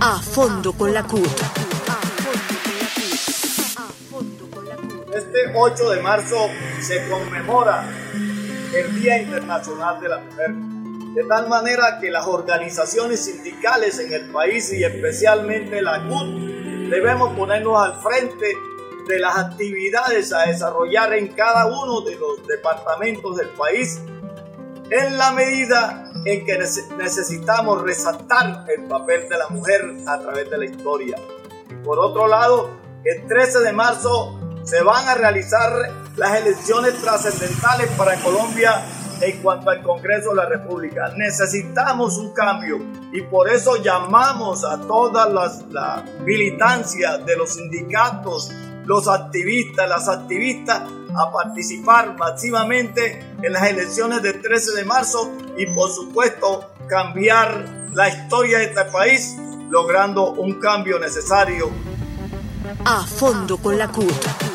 A fondo con la CUT. Este 8 de marzo se conmemora el Día Internacional de la Mujer. De tal manera que las organizaciones sindicales en el país y especialmente la CUT debemos ponernos al frente de las actividades a desarrollar en cada uno de los departamentos del país en la medida en que necesitamos resaltar el papel de la mujer a través de la historia. Por otro lado, el 13 de marzo se van a realizar las elecciones trascendentales para Colombia en cuanto al Congreso de la República. Necesitamos un cambio y por eso llamamos a todas las la militancia de los sindicatos, los activistas, las activistas a participar masivamente en las elecciones del 13 de marzo y por supuesto cambiar la historia de este país logrando un cambio necesario. A fondo con la CUT.